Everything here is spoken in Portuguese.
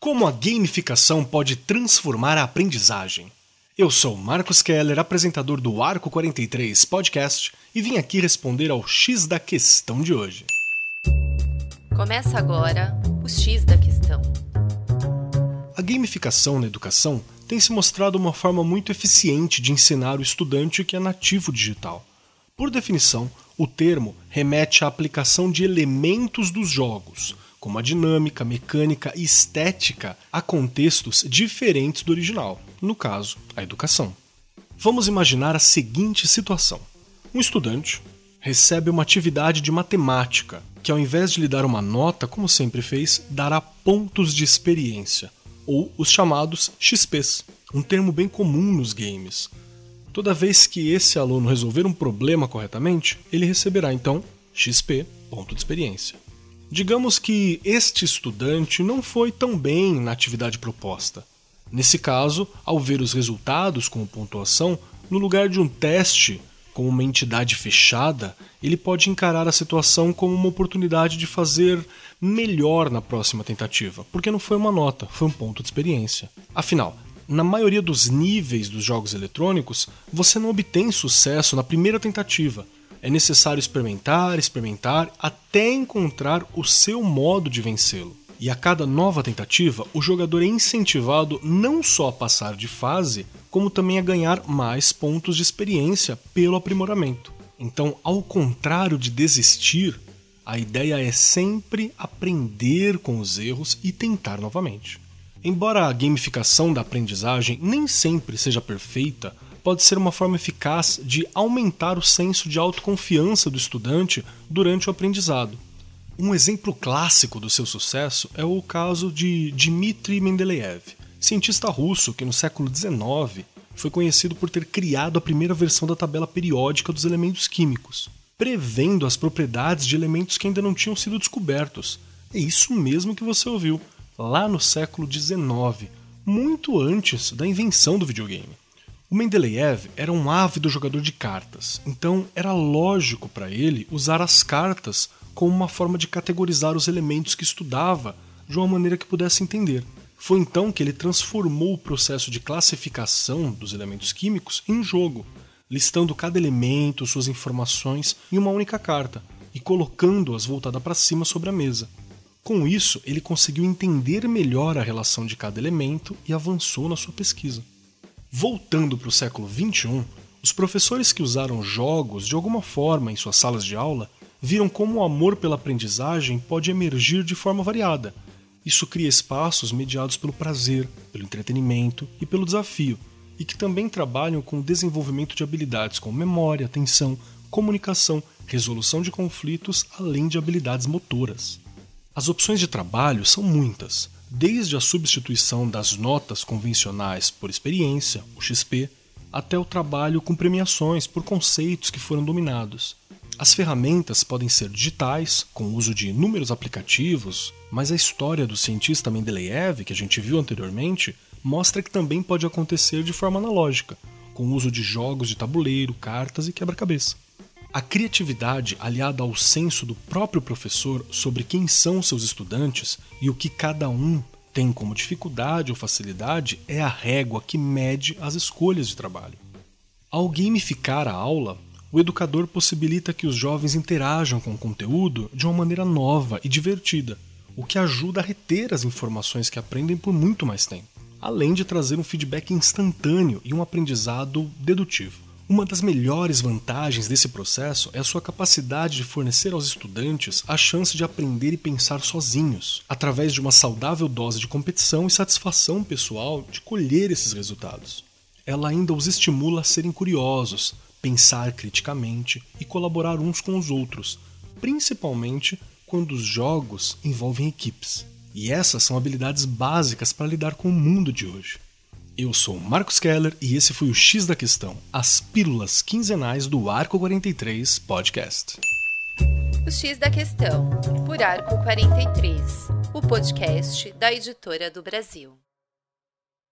Como a gamificação pode transformar a aprendizagem? Eu sou Marcos Keller, apresentador do Arco 43 Podcast, e vim aqui responder ao X da questão de hoje. Começa agora o X da questão. A gamificação na educação tem se mostrado uma forma muito eficiente de ensinar o estudante que é nativo digital. Por definição, o termo remete à aplicação de elementos dos jogos, como a dinâmica, mecânica e estética, a contextos diferentes do original, no caso, a educação. Vamos imaginar a seguinte situação: um estudante recebe uma atividade de matemática que, ao invés de lhe dar uma nota, como sempre fez, dará pontos de experiência, ou os chamados XPs, um termo bem comum nos games. Toda vez que esse aluno resolver um problema corretamente, ele receberá então XP, ponto de experiência. Digamos que este estudante não foi tão bem na atividade proposta. Nesse caso, ao ver os resultados com pontuação, no lugar de um teste com uma entidade fechada, ele pode encarar a situação como uma oportunidade de fazer melhor na próxima tentativa, porque não foi uma nota, foi um ponto de experiência. Afinal, na maioria dos níveis dos jogos eletrônicos, você não obtém sucesso na primeira tentativa. É necessário experimentar, experimentar, até encontrar o seu modo de vencê-lo. E a cada nova tentativa, o jogador é incentivado não só a passar de fase, como também a ganhar mais pontos de experiência pelo aprimoramento. Então, ao contrário de desistir, a ideia é sempre aprender com os erros e tentar novamente. Embora a gamificação da aprendizagem nem sempre seja perfeita, pode ser uma forma eficaz de aumentar o senso de autoconfiança do estudante durante o aprendizado. Um exemplo clássico do seu sucesso é o caso de Dmitry Mendeleev, cientista russo que no século XIX foi conhecido por ter criado a primeira versão da tabela periódica dos elementos químicos, prevendo as propriedades de elementos que ainda não tinham sido descobertos. É isso mesmo que você ouviu lá no século XIX, muito antes da invenção do videogame. O Mendeleev era um ávido jogador de cartas, então era lógico para ele usar as cartas como uma forma de categorizar os elementos que estudava de uma maneira que pudesse entender. Foi então que ele transformou o processo de classificação dos elementos químicos em jogo, listando cada elemento, suas informações em uma única carta e colocando-as voltada para cima sobre a mesa. Com isso, ele conseguiu entender melhor a relação de cada elemento e avançou na sua pesquisa. Voltando para o século XXI, os professores que usaram jogos de alguma forma em suas salas de aula viram como o amor pela aprendizagem pode emergir de forma variada. Isso cria espaços mediados pelo prazer, pelo entretenimento e pelo desafio, e que também trabalham com o desenvolvimento de habilidades como memória, atenção, comunicação, resolução de conflitos, além de habilidades motoras. As opções de trabalho são muitas, desde a substituição das notas convencionais por experiência, o XP, até o trabalho com premiações por conceitos que foram dominados. As ferramentas podem ser digitais, com o uso de inúmeros aplicativos, mas a história do cientista Mendeleev, que a gente viu anteriormente, mostra que também pode acontecer de forma analógica, com o uso de jogos de tabuleiro, cartas e quebra-cabeça. A criatividade, aliada ao senso do próprio professor sobre quem são seus estudantes e o que cada um tem como dificuldade ou facilidade, é a régua que mede as escolhas de trabalho. Ao gamificar a aula, o educador possibilita que os jovens interajam com o conteúdo de uma maneira nova e divertida, o que ajuda a reter as informações que aprendem por muito mais tempo, além de trazer um feedback instantâneo e um aprendizado dedutivo. Uma das melhores vantagens desse processo é a sua capacidade de fornecer aos estudantes a chance de aprender e pensar sozinhos, através de uma saudável dose de competição e satisfação pessoal de colher esses resultados. Ela ainda os estimula a serem curiosos, pensar criticamente e colaborar uns com os outros, principalmente quando os jogos envolvem equipes. E essas são habilidades básicas para lidar com o mundo de hoje. Eu sou Marcos Keller e esse foi o X da Questão, as pílulas quinzenais do Arco 43 Podcast. O X da Questão, por Arco 43, o podcast da editora do Brasil.